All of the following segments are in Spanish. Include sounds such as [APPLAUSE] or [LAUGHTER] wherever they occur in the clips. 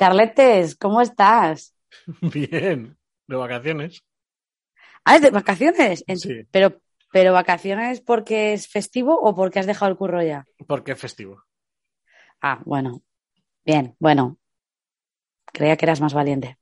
Carletes, ¿cómo estás? [LAUGHS] Bien, de vacaciones. Ah, ¿es de vacaciones? En- Sí. Pero, pero vacaciones porque es festivo o porque has dejado el curro ya? Porque es festivo. Ah, bueno. Bien, bueno. Creía que eras más valiente.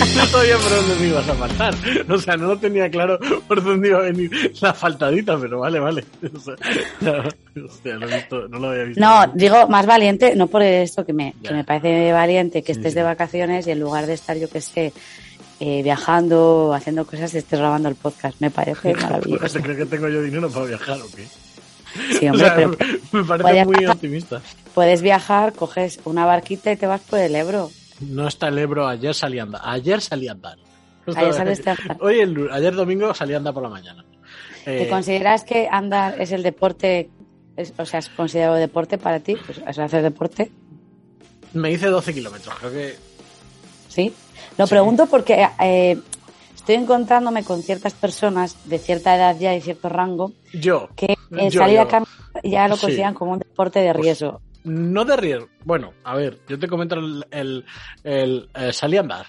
[LAUGHS] No sabía por dónde me ibas a faltar. O sea, no lo tenía claro por dónde iba a venir la faltadita, pero vale, vale. [LAUGHS] O sea, no, hostia, lo he visto, no lo había visto. No, digo más valiente, no por esto que me, que me parece valiente que Sí, estés sí. de vacaciones y en lugar de estar, yo que sé, eh, viajando, haciendo cosas, estés grabando el podcast. Me parece [LAUGHS] maravilloso. ¿Se cree que tengo yo dinero para viajar o qué? Sí, O hombre, sea, pero me parece muy optimista. puedes viajar, coges una barquita y te vas por el Ebro. No está el Ebro, ayer salí a andar. Ayer salí a andar. Ayer saliste a andar. Hoy, el, ayer domingo salí a andar por la mañana. ¿Te Eh, consideras que andar es el deporte, es- o sea, es considerado deporte para ti? Pues hacer deporte, me hice 12 kilómetros, creo que ¿sí? Lo Sí. pregunto porque eh, estoy encontrándome con ciertas personas de cierta edad ya y cierto rango yo, que eh, Yo, salir yo. a caminar ya lo Sí. consideran como un deporte de riesgo. No de riesgo. Bueno, a ver, yo te comento el, el, el, eh, salí a andar.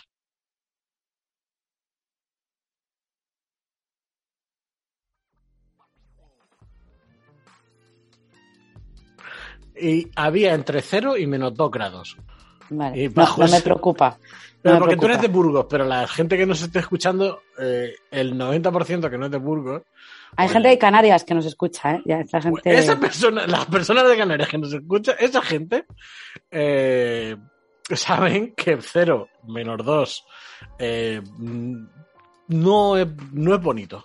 Y había entre 0 y menos 2 grados. Vale. y No, me preocupa. Pero me porque tú eres de. Burgos, pero la gente que nos esté escuchando, eh, el 90% que no es de Burgos, Hay gente de Canarias que nos escucha, ¿eh? Ya esta pues gente... esa persona, las personas de Canarias que nos escuchan, esa gente, eh, saben que 0 menos 2 eh, no, es, no es bonito.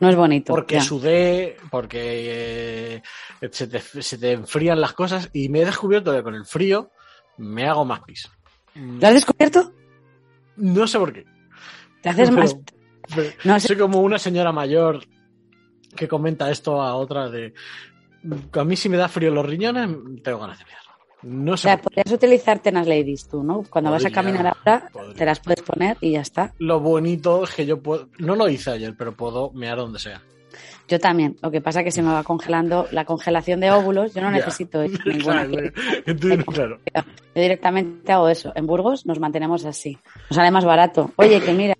No es bonito. Porque ya. sudé, porque eh, se, te, se te enfrían las cosas y me he descubierto que con el frío me hago más pis. ¿Lo has descubierto? No sé por qué. Te haces [LAUGHS] Pero- más... pero No sé. soy como una señora mayor que comenta esto a otra de a mí si me da frío los riñones tengo ganas de mirar. No O sé. sea, qué. podrías utilizar tenas ladies tú, ¿no? Cuando vas a caminar ahora, podría. te las puedes poner y ya está. Lo bonito es que yo puedo, no lo hice ayer, pero puedo mear donde sea. Yo también. Lo que pasa es que se me va congelando la congelación de óvulos. Yo no [LAUGHS] necesito ninguna. Claro, entonces, [LAUGHS] claro. Yo directamente hago eso. En Burgos nos mantenemos así. Nos sale más barato. Oye, que mira,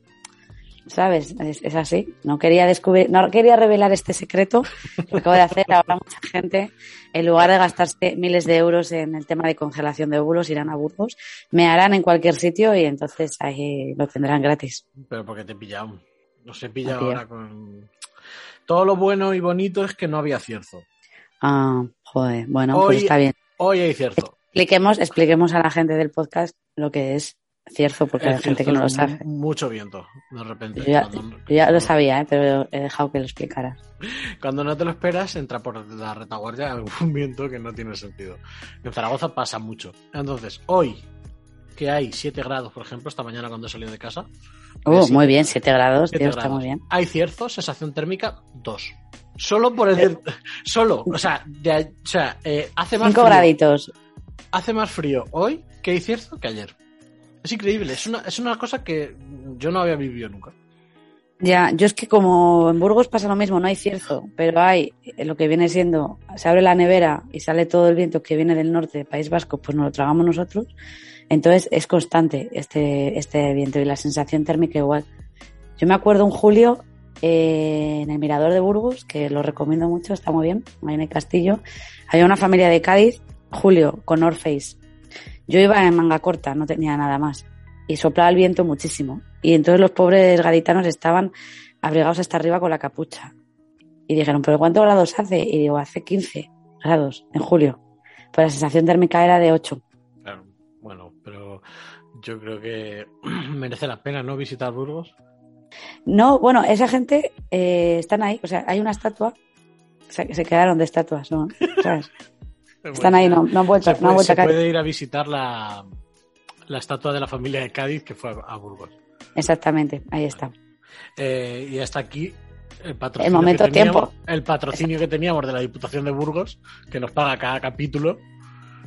¿sabes? Es, es así. No quería descubrir, no quería revelar este secreto que acabo de hacer. Ahora mucha gente, en lugar de gastarse miles de euros en el tema de congelación de óvulos, irán a Burgos, me harán en cualquier sitio y entonces ahí lo tendrán gratis. Pero porque te he pillado. No se pilla ahora con. Todo lo bueno y bonito es que no había cierzo. Ah, joder. Bueno, Hoy- pues está bien. Hoy hay cierzo. Expliquemos, expliquemos a la gente del podcast lo que es cierzo, porque hay gente cierzo que no lo sabe. mu- Mucho viento, de repente. Yo ya, Cuando- yo ya lo sabía, ¿eh? pero he dejado que lo explicara. [LAUGHS] Cuando no te lo esperas, entra por la retaguardia [LAUGHS] algún viento que no tiene sentido. En Zaragoza pasa mucho. Entonces, hoy, que hay 7 grados, por ejemplo, esta mañana cuando he salido de casa. Oh, muy bien, 7 grados, 7 tío, está muy bien. Hay cierzo, sensación térmica 2. Solo por el. [LAUGHS] Solo, o sea, de- o sea eh, hace más 5 frío. graditos. Hace más frío hoy que hay cierzo que ayer. Es increíble, es una, es una cosa que yo no había vivido nunca. Ya, yo es que como en Burgos pasa lo mismo, no hay cierzo, pero hay eh, lo que viene siendo, se abre la nevera y sale todo el viento que viene del norte, País Vasco, pues nos lo tragamos nosotros. Entonces es constante este, este viento y la sensación térmica igual. Yo me acuerdo un julio eh, en el Mirador de Burgos, que lo recomiendo mucho, está muy bien, ahí en el castillo. Había una familia de Cádiz, Julio, con North Face. Yo iba en manga corta, no tenía nada más. Y soplaba el viento muchísimo. Y entonces los pobres gaditanos estaban abrigados hasta arriba con la capucha. Y dijeron, ¿pero cuántos grados hace? Y digo, hace 15 grados en julio. Pero la sensación térmica era de 8. Claro, bueno, pero yo creo que [CLEARS THROAT] merece la pena, ¿no? Visitar Burgos. No, bueno, esa gente eh, están ahí. O sea, hay una estatua. Se, se quedaron de estatuas, ¿no? [LAUGHS] ¿Sabes? Están ahí, no, no han vuelto, Se, no han puede, vuelto se a caer. puede ir a visitar la, la estatua de la familia de Cádiz que fue a, Burgos. Exactamente, ahí está. Eh, y hasta aquí el patrocinio, El momento que teníamos, tiempo. el patrocinio que teníamos de la Diputación de Burgos, que nos paga cada capítulo.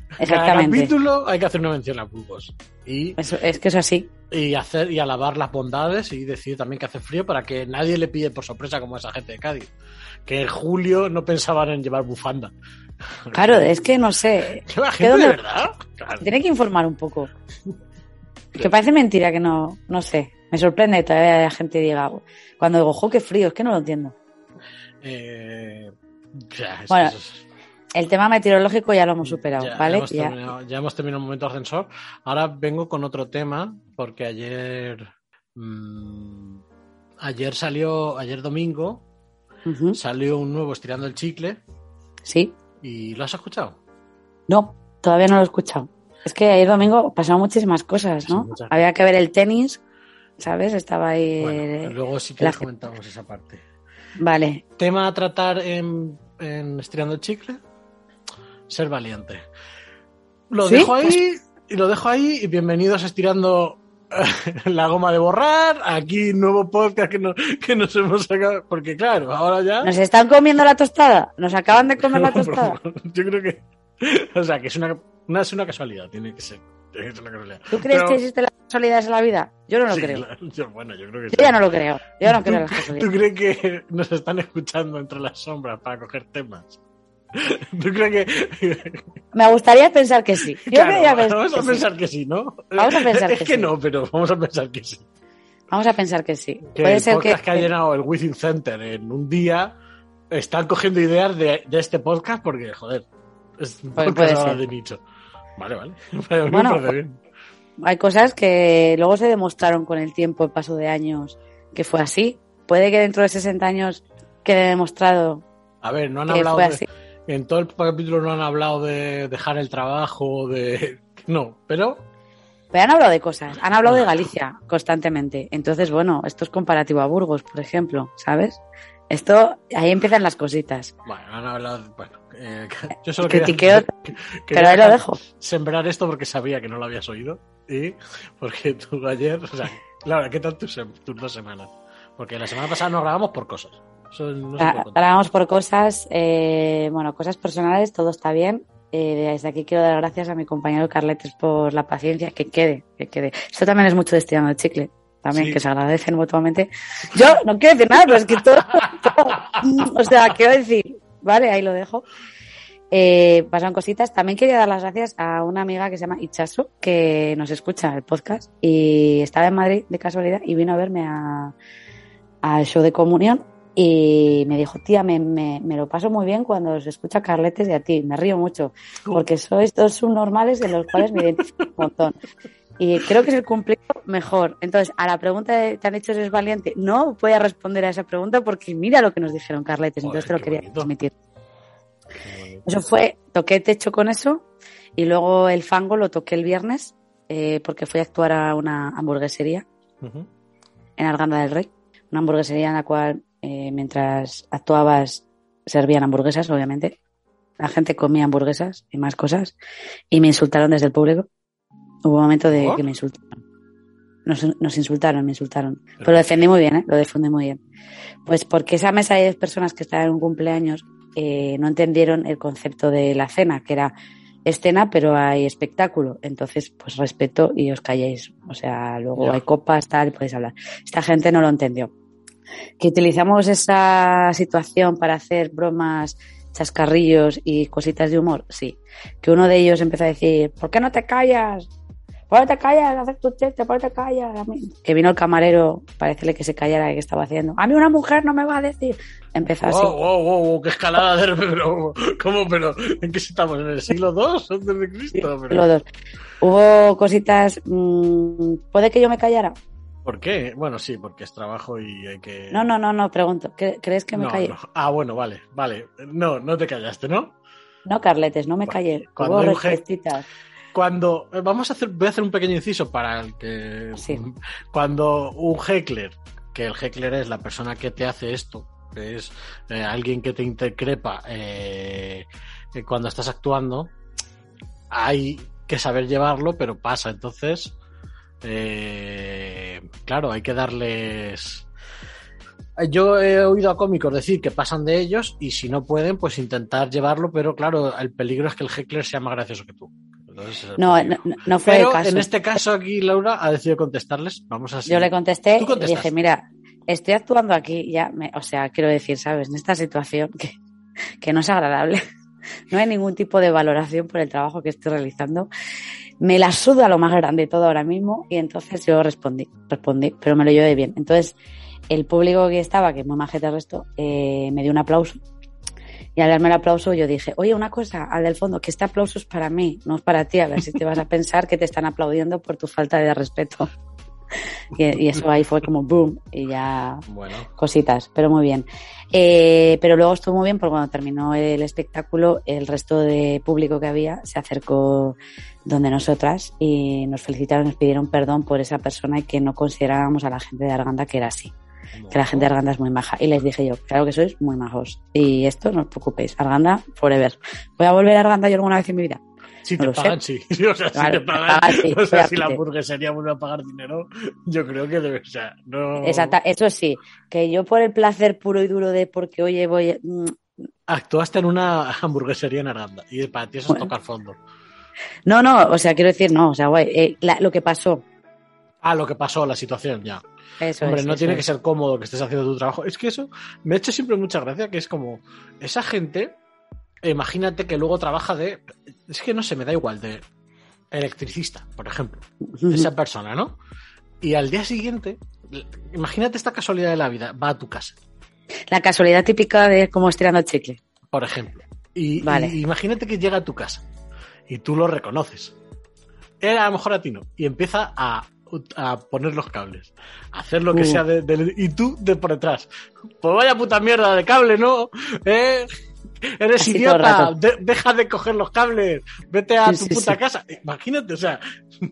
Cada Exactamente. capítulo hay que hacer una mención a Burgos. Y, Eso- es que es así. y hacer y alabar las bondades y decir también que hace frío para que nadie le pille por sorpresa como esa gente de Cádiz. Que en julio no pensaban en llevar bufanda. Claro, es que no sé. [LAUGHS] La ¿Que gente de verdad. Claro. Tiene que informar un poco. [LAUGHS] Que parece mentira que no, no sé. Me sorprende que todavía la gente diga, cuando digo, jo, qué frío, es que no lo entiendo. Eh, ya, Bueno, es- El tema meteorológico ya lo hemos superado, Ya, ¿vale? Ya hemos, Ya- terminado, ya hemos terminado el momento ascensor. Ahora vengo con otro tema, porque ayer. mm, ayer salió. Ayer domingo Salió un nuevo Estirando el Chicle. Sí. ¿Y lo has escuchado? No, todavía no lo he escuchado. Es que ayer domingo pasaron muchísimas cosas, ¿no? Sí, muchas. Había que ver el tenis, ¿sabes? Estaba ahí. Bueno, eh, luego si la quieres gente- comentamos esa parte. Vale. Tema a tratar en, en Estirando el Chicle. Ser valiente. Lo ¿Sí? dejo ahí y lo dejo ahí y bienvenidos a Estirando [LAUGHS] la goma de borrar. Aquí nuevo podcast que, no- que nos hemos sacado. Porque claro, ahora ya... ¿Nos están comiendo la tostada? ¿Nos acaban de comer la [LAUGHS] tostada? [LAUGHS] Yo creo que... O sea, que es una, una, es una casualidad, tiene que ser. Tiene que ser una casualidad. ¿Tú crees Pero- que existen las casualidades en la vida? Yo no lo Sí, creo. yo- bueno, yo creo que Yo sí. ya no lo creo. Yo no creo en las ¿Tú, casualidades. ¿Tú crees que nos están escuchando entre las sombras para coger temas? ¿Tú crees que.? Me gustaría pensar que sí. Yo Claro, quería pensar vamos a sí. pensar que sí, ¿no? Vamos a pensar es que que, sí. no, pero vamos a pensar que sí. Vamos a pensar que sí. Que Puede ser que. podcast que... ha llenado el Within Center en un día están cogiendo ideas de, de este podcast porque, joder, es un Pues podcast puede de nicho. Vale, vale. [LAUGHS] Bueno, bien. Hay cosas que luego se demostraron con el tiempo, el paso de años, que fue así. Puede que dentro de 60 años quede demostrado A ver, no han que hablado fue de, así. En todo el capítulo no han hablado de dejar el trabajo, de no, pero Pero han hablado de cosas. Han hablado de Galicia constantemente. Entonces, bueno, esto es comparativo a Burgos, por ejemplo, ¿sabes? Esto, ahí empiezan las cositas. bueno, han hablado, bueno, eh, [LAUGHS] yo solo Critiqueo, [LAUGHS] quería, pero ahí lo dejo. sembrar esto porque sabía que no lo habías oído y porque tú ayer, o sea, Laura, ¿qué tal tus, tus dos semanas? Porque la semana pasada nos grabamos por cosas. No. Grabamos por cosas, eh, bueno, cosas personales, todo está bien. Eh, desde aquí quiero dar gracias a mi compañero Carletes por la paciencia, que quede, que quede. Esto también es mucho destinado el chicle, también, Sí. que se agradecen mutuamente. Yo no quiero decir nada, pero es que todo, [LAUGHS] todo- mm, o sea, quiero decir, vale, ahí lo dejo. Eh, pasaron cositas. También quería dar las gracias a una amiga que se llama Ichaso, que nos escucha el podcast y estaba en Madrid de casualidad y vino a verme a- al show de comunión y me dijo, tía, me, me, me lo paso muy bien cuando os escucha Carletes y a ti, me río mucho, porque sois dos subnormales de los cuales me identifico un montón. Y creo que es el cumplido mejor. Entonces, a la pregunta de, ¿te han dicho eres valiente? No voy a responder a esa pregunta porque mira lo que nos dijeron Carletes, entonces te lo quería bonito. transmitir. Eso fue, toqué techo con eso y luego el fango lo toqué el viernes eh, porque fui a actuar a una hamburguesería en Arganda del Rey, una hamburguesería en la cual eh, mientras actuabas servían hamburguesas, obviamente. La gente comía hamburguesas y más cosas y me insultaron desde el público. Hubo un momento de que me insultaron. Nos, nos insultaron, me insultaron. Pero lo defendí muy bien, ¿eh? Lo defendí muy bien. Pues porque esa mesa de 10 personas que estaban en un cumpleaños eh, no entendieron el concepto de la cena, que era escena, pero hay espectáculo. Entonces, pues respeto y os calléis. O sea, luego hay copas, tal, podéis hablar. Esta gente no lo entendió. Que utilizamos esa situación para hacer bromas, chascarrillos y cositas de humor, sí. Que uno de ellos empezó a decir, ¿por qué no te callas? ¿Por qué no te callas? Hacer tu chiste, ¿por qué te callas? A mí- Que vino el camarero, parecele que se callara que estaba haciendo. A mí una mujer no me va a decir. Empezó así. Wow, wow, wow, wow, qué escalada de pero, ¿Cómo? Pero, ¿en qué estamos? ¿En el siglo II antes de Cristo? Pero- Los dos. Hubo cositas. mm, ¿Puede que yo me callara? ¿Por qué? Bueno, sí, porque es trabajo y hay que. No, no, no, no, pregunto. ¿cre- ¿Crees que me No. Ah, bueno, vale, vale. No, no te callaste, ¿no? No, Carletes, no me Bueno, callé. cuando Hubo respuestitas. Cuando eh, vamos a hacer, voy a hacer un pequeño inciso para el que Sí. cuando un heckler, que el heckler es la persona que te hace esto, que es eh, alguien que te intercrepa eh, cuando estás actuando, hay que saber llevarlo, pero pasa. Entonces, eh, claro, hay que darles. Yo he oído a cómicos decir que pasan de ellos y si no pueden, pues intentar llevarlo, pero claro, el peligro es que el heckler sea más gracioso que tú. Entonces, ese es el No, no, no fue Pero el caso. en este caso aquí Laura ha decidido contestarles. Vamos a Yo le contesté y dije, mira, estoy actuando aquí, ya, me- o sea, quiero decir, ¿sabes? En esta situación que, que no es agradable. [LAUGHS] No hay ningún tipo de valoración por el trabajo que estoy realizando. Me la suda lo más grande todo ahora mismo y entonces yo respondí, respondí, pero me lo llevé bien. Entonces, el público que estaba, que es muy majete el resto, eh, me dio un aplauso. Y al darme el aplauso yo dije, oye, una cosa, al del fondo, que este aplauso es para mí, no es para ti, a ver si te vas a [LAUGHS] pensar que te están aplaudiendo por tu falta de respeto. Y, y eso ahí fue como boom y ya Bueno, cositas, pero muy bien. Eh, pero luego estuvo muy bien porque cuando terminó el espectáculo, el resto de público que había se acercó donde nosotras y nos felicitaron, nos pidieron perdón por esa persona y que no considerábamos a la gente de Arganda que era así, que la gente de Arganda es muy maja. Y les dije yo, claro que sois muy majos. Y esto no os preocupéis, Arganda forever. ¿Voy a volver a Arganda yo alguna vez en mi vida? Si No te sé. pagan, [LAUGHS] sí. O sea, si Claro, te pagan, pagan, sí, [LAUGHS] o sea, si la hamburguesería vuelve a pagar dinero, yo creo que debe, o sea, no. Exacta, eso sí, que yo por el placer puro y duro de porque, oye, voy... mm, Actuaste en una hamburguesería en Aranda y para ti eso es Bueno. tocar fondo. No, no, o sea, quiero decir, no, o sea, guay, eh, la- lo que pasó. Ah, lo que pasó, la situación, ya. Eso Hombre, es, no eso tiene es. que ser cómodo que estés haciendo tu trabajo. Es que eso me ha hecho siempre mucha gracia, que es como esa gente, imagínate que luego trabaja de, es que no sé, me da igual, de electricista, por ejemplo. esa persona, ¿no? Y al día siguiente, imagínate esta casualidad de la vida, va a tu casa, La casualidad típica de cómo estirando el chicle. por ejemplo. Y, Vale. y imagínate que llega a tu casa y tú lo reconoces. Él a lo mejor a ti no. Y empieza a, a poner los cables. A hacer lo que Uh. sea de, de- Y tú de por detrás. Pues vaya puta mierda de cable, ¿no? ¿Eh? [LAUGHS] Eres Así idiota, de- deja de coger los cables, vete a Sí, tu sí, puta sí. casa. Imagínate, o sea,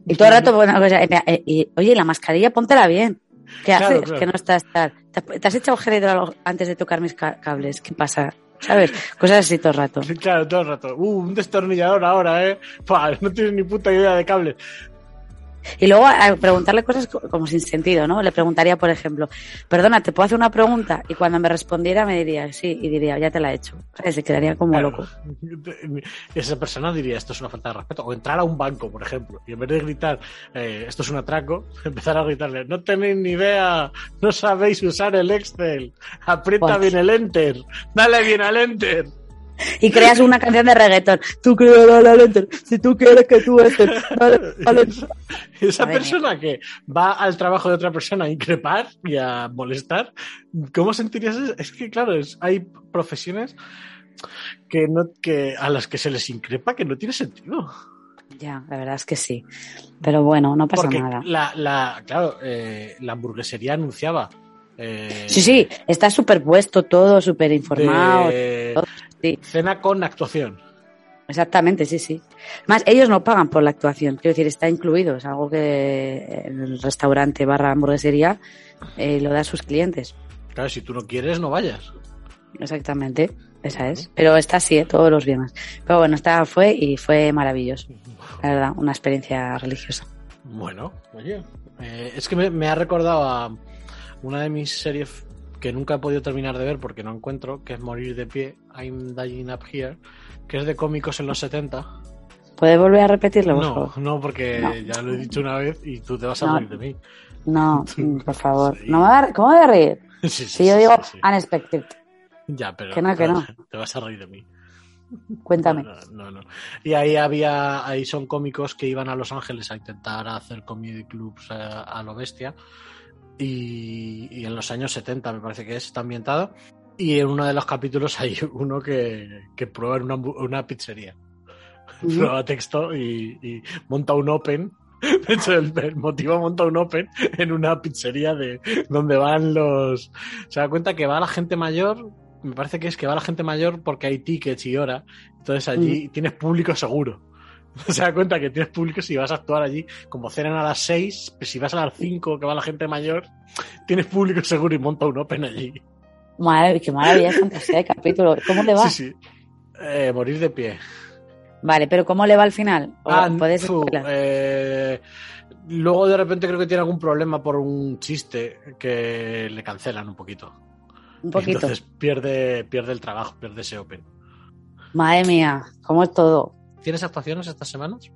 Y todo el rato, bueno, sea, eh, eh, y, oye, la mascarilla, póntela bien. ¿Qué Claro, haces? claro. Que no estás tal. ¿Te, has echado hidroalcohólico antes de tocar mis ca- cables? ¿Qué pasa? ¿Sabes? Cosas así todo el rato. [LAUGHS] Claro, todo el rato. Uh, un destornillador ahora, ¿eh? Pua, no tienes ni puta idea de cables. Y luego a preguntarle cosas co- como sin sentido, ¿no? Le preguntaría, por ejemplo, perdona, ¿te puedo hacer una pregunta? Y cuando me respondiera me diría, sí, y diría, ya te la he hecho. ¿Sabes? Se quedaría como Claro. loco. [LAUGHS] Esa persona diría, esto es una falta de respeto. O entrar a un banco, por ejemplo, y en vez de gritar, eh, esto es un atraco, [LAUGHS] empezar a gritarle, no tenéis ni idea, no sabéis usar el Excel, aprieta Buah. bien el Enter, dale bien al Enter. [LAUGHS] Y creas una canción de reggaetón. Tú dale al enter. Si tú quieres que tú estés. [LAUGHS] Esa persona que va al trabajo de otra persona a increpar y a molestar, ¿cómo sentirías eso? Es que, claro, es- hay profesiones que no, que, a las que se les increpa que no tiene sentido. Ya, la verdad es que sí. Pero bueno, no pasa Porque nada. la, la, claro, eh, la hamburguesería anunciaba. eh, Sí, sí, está súper puesto todo, súper informado. de sí. Cena con actuación. Exactamente, sí, sí. Más, ellos no pagan por la actuación, quiero decir, está incluido, es algo que el restaurante barra hamburguesería eh, lo da a sus clientes. Claro, si tú no quieres, no vayas. Exactamente, esa es. Pero está así, ¿eh? todos los viernes. Pero bueno, esta fue y fue maravilloso, la verdad, una experiencia religiosa. Bueno, oye, eh, es que me, me ha recordado a una de mis series que nunca he podido terminar de ver porque no encuentro, que es Morir de pie, I'm Dying Up Here, que es de cómicos en los 70. ¿Puedes volver a repetirlo, No, no, porque No. ya lo he dicho una vez y tú te vas a No. reír de mí. No, [LAUGHS] por favor. Sí. No me va a- ¿Cómo me voy a reír? [LAUGHS] Sí, sí, Si yo sí, digo sí, sí. unexpected, Ya, pero que no, que no. [LAUGHS] te vas a reír de mí. cuéntame. No, no, no. Y ahí había, ahí son cómicos que iban a Los Ángeles a intentar hacer comedy clubs a, a lo bestia. Y, y en los años 70 me parece que es, está ambientado. Y en uno de los capítulos [LAUGHS] hay uno que, que prueba en una, una pizzería. Prueba texto y, y monta un open [LAUGHS] De hecho, el, el motivo ha montado un Open en una pizzería de donde van los. Se da cuenta que va la gente mayor. Me parece que es que va la gente mayor porque hay tickets y hora. Entonces allí tienes público seguro. [LAUGHS] Se da cuenta que tienes público si vas a actuar allí. Como cenan a las 6, pues si vas a las 5 que va la gente mayor, tienes público seguro y monta un Open allí. Madre, qué maravilla, fantasía de capítulo. ¿Cómo le va? Sí, sí. Eh, morir de pie. Vale, pero ¿cómo le va al final? ¿O Ah, puedes eh, luego de repente creo que tiene algún problema por un chiste que le cancelan un poquito. Un poquito. Entonces pierde, pierde el trabajo, pierde ese Open. Madre mía, ¿cómo es todo? ¿Tienes actuaciones estas semanas?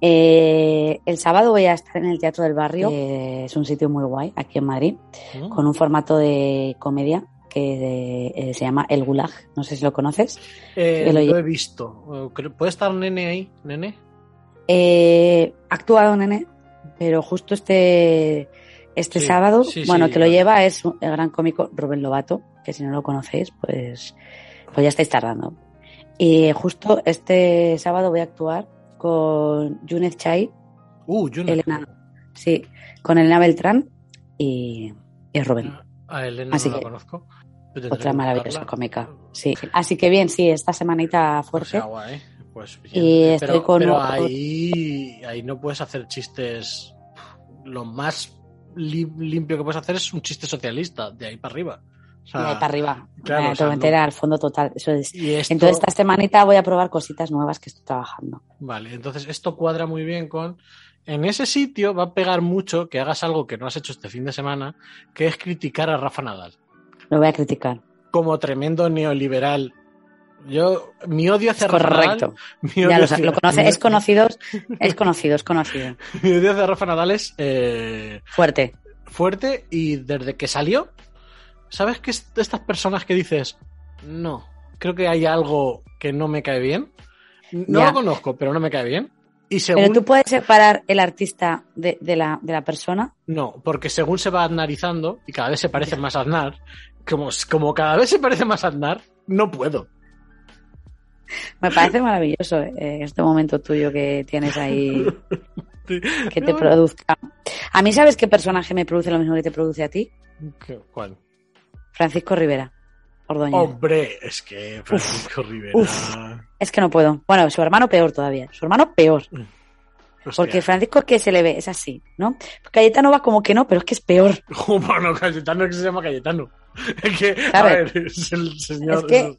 Eh, el sábado voy a estar en el Teatro del Barrio, que es un sitio muy guay aquí en Madrid, ¿Mm? con un formato de comedia que eh, se llama El Gulag. No sé si lo conoces. Eh, lo he visto. Eh, ¿Puede estar Nene ahí? ¿Nene? Eh, ha actuado Nene, pero justo este, este Sí, sábado, sí, sí, bueno, que lo lleva es el gran cómico Rubén Lobato, que si no lo conocéis, pues, pues ya estáis tardando. Y justo este sábado voy a actuar con Yunez Chai, Uh. Elena, sí, con Elena Beltrán y, y Rubén. A Elena Así no la que- conozco. Pero tendré Otra que maravillosa cómica. Sí. Así que bien, sí, esta semanita fuerte. sea, guay. Pues bien. Y Eh, estoy pero, con pero ahí, ahí no puedes hacer chistes. Lo más li- limpio que puedes hacer es un chiste socialista, de ahí para arriba. O sea, para arriba. claro, o sea, no- al fondo total. Eso es. y esto- Entonces, esta semanita voy a probar cositas nuevas que estoy trabajando. Vale, entonces esto cuadra muy bien con. En ese sitio va a pegar mucho que hagas algo que no has hecho este fin de semana, que es criticar a Rafa Nadal. Lo voy a criticar. Como tremendo neoliberal. Yo, mi odio hacia Rafa Correcto. Nadal. Ya lo, hacia- lo conoce, es conocido, es conocido, es conocido. [LAUGHS] Mi odio hacia Rafa Nadal es eh, Fuerte. fuerte y desde que salió, ¿sabes que es de estas personas que dices, no, creo que hay algo que no me cae bien? No Ya. lo conozco, pero no me cae bien. Y según, Pero tú puedes separar el artista de, de la, de la persona. no, porque según se va aznarizando y cada vez se parece más a Aznar, como, como cada vez se parece más a Aznar, no puedo. Me parece maravilloso eh, este momento tuyo que tienes ahí [LAUGHS] que te produzca. A mí, ¿sabes qué personaje me produce lo mismo que te produce a ti? ¿Qué- ¿Cuál? Francisco Rivera. Ordóñez. Hombre, es que Francisco Rivera. uf. Es que no puedo. Bueno, su hermano peor todavía. Su hermano peor. Hostia. Porque Francisco que se le ve, es así, ¿no? Cayetano va como que no, pero es que es peor. [LAUGHS] Bueno, Cayetano es que se llama Cayetano. [LAUGHS] Es que, a ver, es el señor. Es que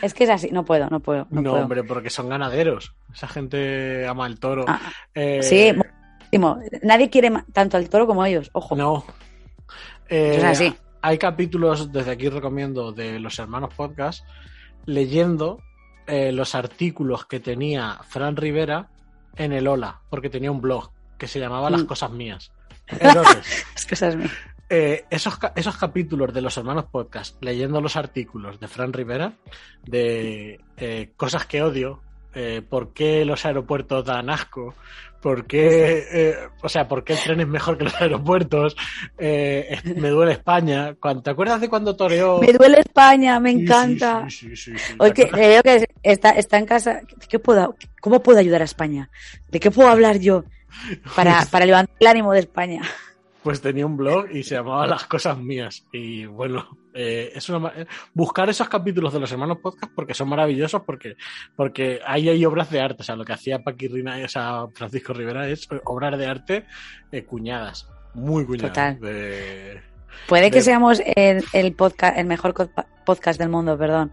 Es que es así, no puedo, no puedo. No, No, puedo. hombre, porque son ganaderos. Esa gente ama el toro. Ah, Eh, sí, muchísimo. Nadie quiere tanto al toro como ellos, ojo. No. Eh, es así. Hay capítulos, desde aquí recomiendo, de los hermanos podcast, leyendo eh, los artículos que tenía Fran Rivera en el Ola, porque tenía un blog que se llamaba Las Mm. Cosas Mías. Entonces, Es que esa es mi- eh, esos, esos capítulos de los hermanos podcast, leyendo los artículos de Fran Rivera, de eh, cosas que odio, eh, por qué los aeropuertos dan asco, por qué, eh, o sea, por qué el tren es mejor que los aeropuertos, eh, me duele España. ¿Te acuerdas de cuando toreó? Me duele España, me encanta. sí, sí, sí, sí. Oye, ¿Te que está, está en casa. ¿De qué puedo, ¿Cómo puedo ayudar a España? ¿De qué puedo hablar yo para, [LAUGHS] para levantar el ánimo de España? Pues tenía un blog y se llamaba Las Cosas Mías. Y bueno, eh, es una buscar esos capítulos de los hermanos podcast porque son maravillosos, porque, porque ahí hay obras de arte. O sea, lo que hacía Paquirrina y o sea, Francisco Rivera es obras de arte eh, cuñadas. Muy cuñadas. Total. de- Puede que seamos el, el, podcast, el mejor podcast del mundo, perdón,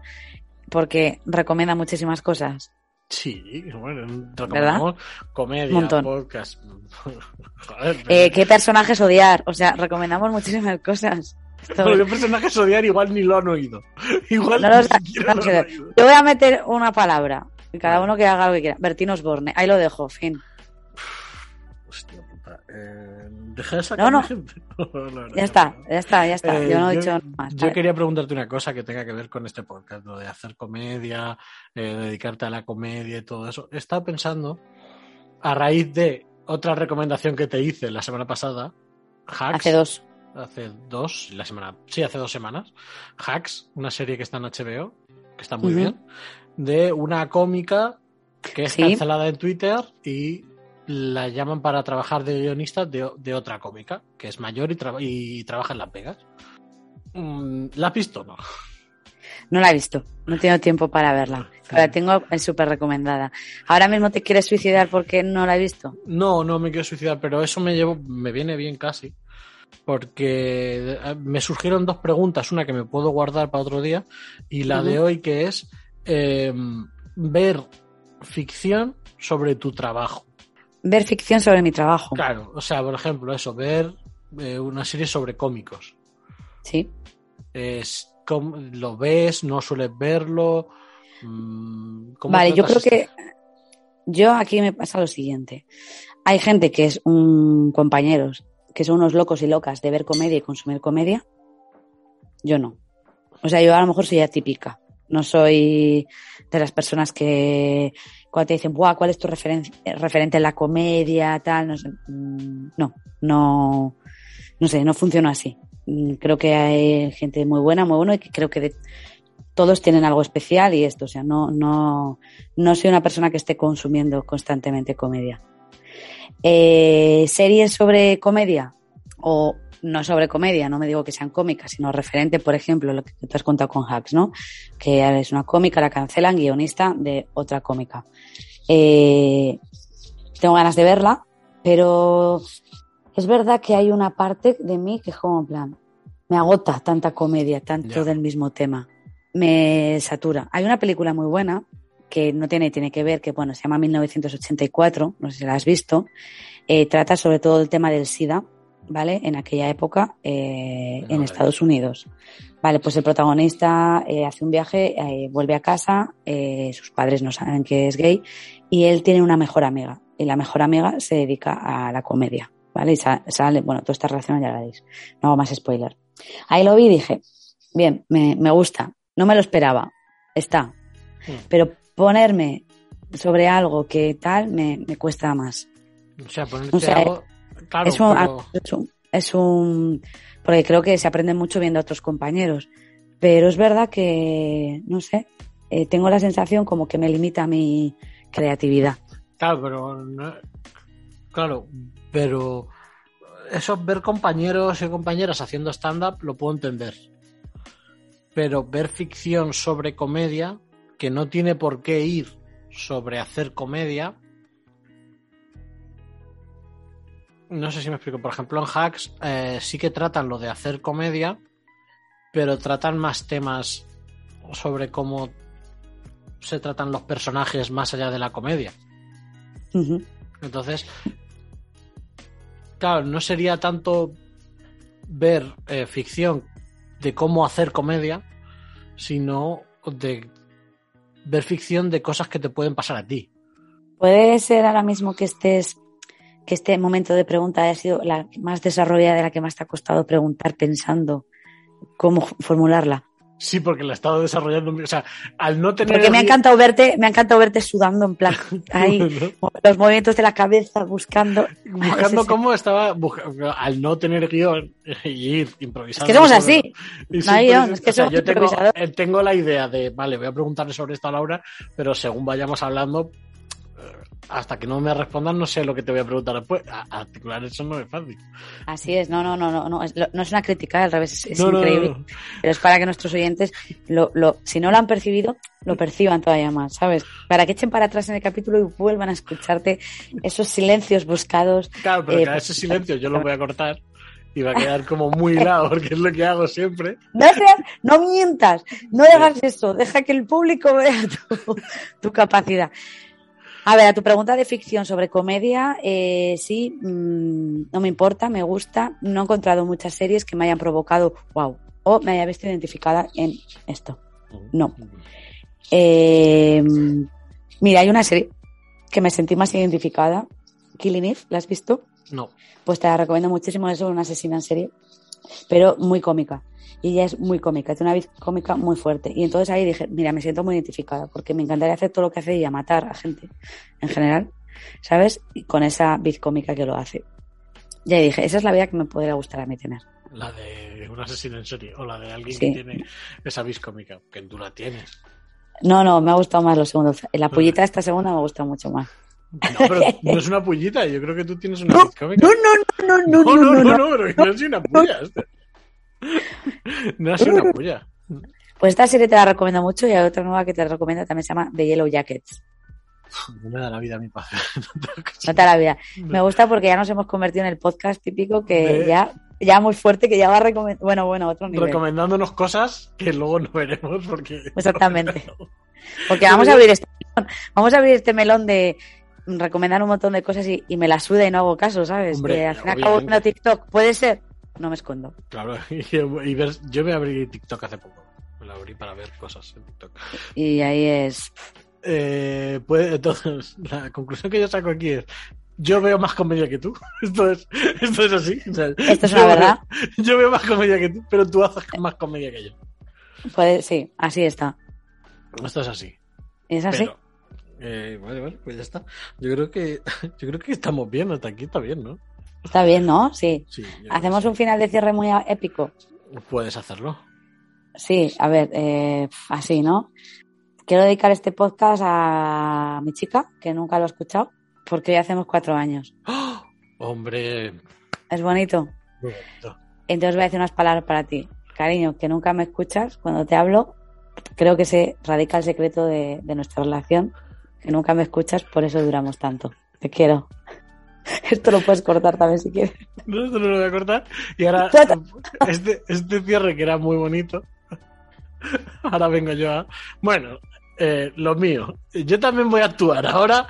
porque recomienda muchísimas cosas. Sí, bueno, recomendamos comedia, Montón. podcast. [LAUGHS] Joder, Eh, ¿Qué personajes odiar? O sea, recomendamos muchísimas cosas. [LAUGHS] Pero qué personajes odiar igual ni lo han oído. [LAUGHS] Igual No lo ni no han oído. Yo voy a meter una palabra cada uno que haga lo que quiera. Bertín Osborne, ahí lo dejo, fin. Hostia. Eh, deja de sacar No, no. gente. [LAUGHS] Ya está, ya está, ya está. Eh, yo no he yo- dicho nada más. Yo vale. quería preguntarte una cosa que tenga que ver con este podcast, lo de hacer comedia, eh, dedicarte a la comedia y todo eso. He estado pensando, a raíz de otra recomendación que te hice la semana pasada, Hacks. Hace dos. Hace dos, la semana, sí, hace dos semanas. Hacks, una serie que está en HBO, que está muy bien, de una cómica que es Sí. cancelada en Twitter y la llaman para trabajar de guionista de, de otra cómica, que es mayor y, y trabaja en Las Vegas. Mm, ¿La has visto? No. No la he visto, no tengo tiempo para verla. Pero la tengo súper recomendada. Ahora mismo te quieres suicidar porque no la he visto. No, no me quiero suicidar, pero eso me llevo, me viene bien casi. Porque eh, me surgieron dos preguntas, una que me puedo guardar para otro día, y la de hoy que es eh, ver ficción sobre tu trabajo. Ver ficción sobre mi trabajo. Claro, o sea, por ejemplo, eso, ver eh, una serie sobre cómicos. Sí. Es, ¿Lo ves? ¿No sueles verlo? Mm, ¿cómo Vale, yo creo que yo aquí me pasa lo siguiente. Hay gente que es un compañeros que son unos locos y locas de ver comedia y consumir comedia. Yo no. O sea, yo a lo mejor soy atípica. No soy de las personas que cuando te dicen, Buah, ¿cuál es tu referen- referente en la comedia? Tal, no. Mm, No, no, sé, no funciona así. Mm, Creo que hay gente muy buena, muy buena y que creo que todos tienen algo especial y esto, o sea, no, no, no soy una persona que esté consumiendo constantemente comedia. Eh, series sobre comedia o no sobre comedia, no me digo que sean cómicas, sino referente, por ejemplo, lo que tú has contado con Hacks, ¿no? Que es una cómica, la cancelan, guionista de otra cómica. Eh, tengo ganas de verla, pero es verdad que hay una parte de mí que es como en plan, me agota tanta comedia, tanto del mismo tema, me satura. Hay una película muy buena que no tiene, tiene que ver, que bueno, se llama 1984, no sé si la has visto, eh, trata sobre todo el tema del SIDA, ¿vale? En aquella época eh, en Estados Unidos. Vale, pues el protagonista eh, hace un viaje, eh, vuelve a casa, eh, sus padres no saben que es gay y él tiene una mejor amiga y la mejor amiga se dedica a la comedia, ¿vale? Y sa- sale, bueno, toda esta relación ya la veis, no hago más spoiler. Ahí lo vi y dije, bien, me, me gusta, no me lo esperaba, está, Mm. pero ponerme sobre algo que tal me, me cuesta más. O sea, ponerte o sea, algo... Claro, es, un, pero- es, un, es un- Porque creo que se aprende mucho viendo a otros compañeros. Pero es verdad que, no sé, eh, tengo la sensación como que me limita mi creatividad. Claro, pero no- claro, pero eso es ver compañeros y compañeras haciendo stand-up lo puedo entender. Pero ver ficción sobre comedia, que no tiene por qué ir sobre hacer comedia. No sé si me explico. Por ejemplo, en Hacks eh, sí que tratan lo de hacer comedia, pero tratan más temas sobre cómo se tratan los personajes más allá de la comedia. Entonces, claro, no sería tanto ver eh, ficción de cómo hacer comedia, sino de ver ficción de cosas que te pueden pasar a ti. Puede ser ahora mismo que estés que este momento de pregunta haya sido la más desarrollada, de la que más te ha costado preguntar pensando cómo formularla. Sí, porque la he estado desarrollando. O sea, al no tener. Porque me ha encantado verte, me ha encantado verte sudando en plan [LAUGHS] ahí, ¿no? los movimientos de la cabeza buscando. Buscando [LAUGHS] cómo estaba. Al no tener guion y ir Es improvisando. que somos así. No hay guion, es- es que o sea, somos yo tengo, eh, tengo la idea de, vale, voy a preguntarle sobre esto a Laura, pero según vayamos hablando, hasta que no me respondan, no sé lo que te voy a preguntar después. Articular eso no es fácil. Así es, no, no, no, no, no, es, lo- no es una crítica, al revés, es, No, increíble. no. Pero es para que nuestros oyentes, lo, lo, si no lo han percibido, lo perciban todavía más, ¿sabes? Para que echen para atrás en el capítulo y vuelvan a escucharte esos silencios buscados. Claro, pero Eh, que a ese silencio yo lo voy a cortar y va a quedar como muy [LAUGHS] hilado, porque es lo que hago siempre. No seas, no mientas, no hagas eso, deja que el público vea tu, tu capacidad. A ver, a tu pregunta de ficción sobre comedia, eh, sí, mm, no me importa, me gusta. No he encontrado muchas series que me hayan provocado wow o me haya visto identificada en esto. No. Eh, mira, hay una serie que me sentí más identificada, Killing Eve, ¿la has visto? No. Pues te la recomiendo muchísimo, es una asesina en serie, pero muy cómica. Y ella es muy cómica, tiene una voz cómica muy fuerte. Y entonces ahí dije, mira, me siento muy identificada, porque me encantaría hacer todo lo que hace ella, matar a gente en general, ¿sabes? Y con esa voz cómica que lo hace. Y ahí dije, esa es la vida que me podría gustar a mí tener. La de un asesino en serie o la de alguien Sí. que tiene esa vis cómica, que tú la tienes. No, no, me ha gustado más lo segundo. La pollita de esta segunda me ha gustado mucho más. No, pero no es una pullita, yo creo que tú tienes una [LAUGHS] No, webcómica. no, no, no, no, no, no, no, no, no, no pulla. hostia. No ha sido una pulla. Pues esta serie te la recomiendo mucho y hay otra nueva que te recomiendo también se llama The Yellow Jackets. No me da la vida a mi padre. [LAUGHS] No te la vida. Me gusta porque ya nos hemos convertido en el podcast típico que De- ya, ya muy fuerte, que ya va a recomendar. Bueno, bueno, otro nivel. Recomendándonos cosas que luego no veremos porque... Exactamente. Porque vamos a abrir este melón. Vamos a abrir este melón de recomendar un montón de cosas y, y me la suda y no hago caso, ¿sabes? Hombre, que al fin y al cabo obviamente. viendo TikTok. ¿Puede ser? No me escondo. Claro, [LAUGHS] y, y ver- yo me abrí TikTok hace poco. Me lo abrí para ver cosas en TikTok. Y ahí es... Eh, pues, entonces, la conclusión que yo saco aquí es: yo veo más comedia que tú. [LAUGHS] Esto es, esto es así. o sea, Esto es yo una veo- verdad. [LAUGHS] Yo veo más comedia que tú, pero tú haces más comedia que yo. Puede, sí, así está. Esto es así. ¿Es así? Pero, eh, vale, vale, pues ya está. Yo creo que, yo creo que estamos bien, hasta aquí está bien, ¿no? Está bien, ¿no? Sí. Hacemos un final de cierre muy épico. Puedes hacerlo. Sí, a ver, eh, así, ¿no? Quiero dedicar este podcast a mi chica, que nunca lo ha escuchado, porque hoy hacemos cuatro años. [GASPS] ¡Oh! Hombre, Es bonito. Entonces voy a decir unas palabras para ti. Cariño, que nunca me escuchas cuando te hablo. Creo que se radica el secreto de, de nuestra relación. Que nunca me escuchas, por eso duramos tanto. Te quiero. [LAUGHS] Esto lo puedes cortar también si quieres. No, esto no lo voy a cortar. Y ahora, [LAUGHS] este, este cierre que era muy bonito. [LAUGHS] Ahora vengo yo a. Bueno, eh, lo mío. Yo también voy a actuar. Ahora,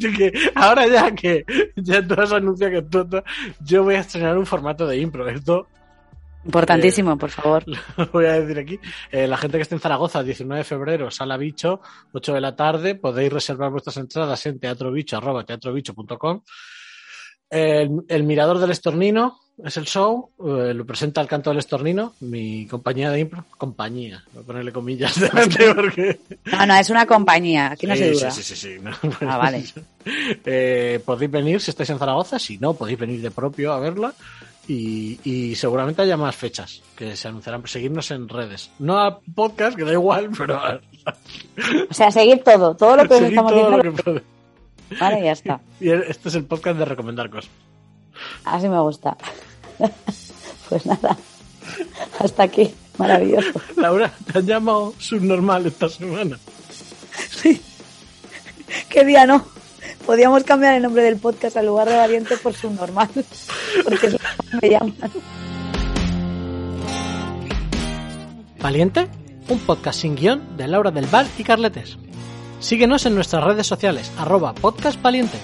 que, ahora ya que ya tú has anunciado que tú- yo voy a estrenar un formato de impro. Esto Importantísimo, por favor. lo voy a decir aquí. Eh, la gente que esté en Zaragoza, 19 de febrero, Sala Bicho, 8 de la tarde, podéis reservar vuestras entradas en teatrobicho.com. El, el Mirador del Estornino es el show, eh, lo presenta el Canto del Estornino, mi compañía de impro. Compañía, voy a ponerle comillas [LAUGHS] delante porque... No, no, es una compañía. Aquí no se duda. Sí, sí, sí. sí, no. Ah, vale. [LAUGHS] Eh, podéis venir si estáis en Zaragoza, si no, podéis venir de propio a verla. Y, y seguramente haya más fechas que se anunciarán. Seguirnos en redes. No a podcast, que da igual, pero a, O sea, seguir todo. Todo lo que seguir estamos todo lo que. Vale, ya está. [LAUGHS] Y este es el podcast de recomendar cosas. Así me gusta. [LAUGHS] Pues nada. Hasta aquí. Maravilloso. [LAUGHS] Laura, te han llamado subnormal esta semana. Sí. ¿Qué día no? Podíamos cambiar el nombre del podcast al lugar de Valiente por subnormal. Porque es lo que me llaman. Valiente, un podcast sin guion de Laura del Val y Carletes. Síguenos en nuestras redes sociales, arroba podcast valiente.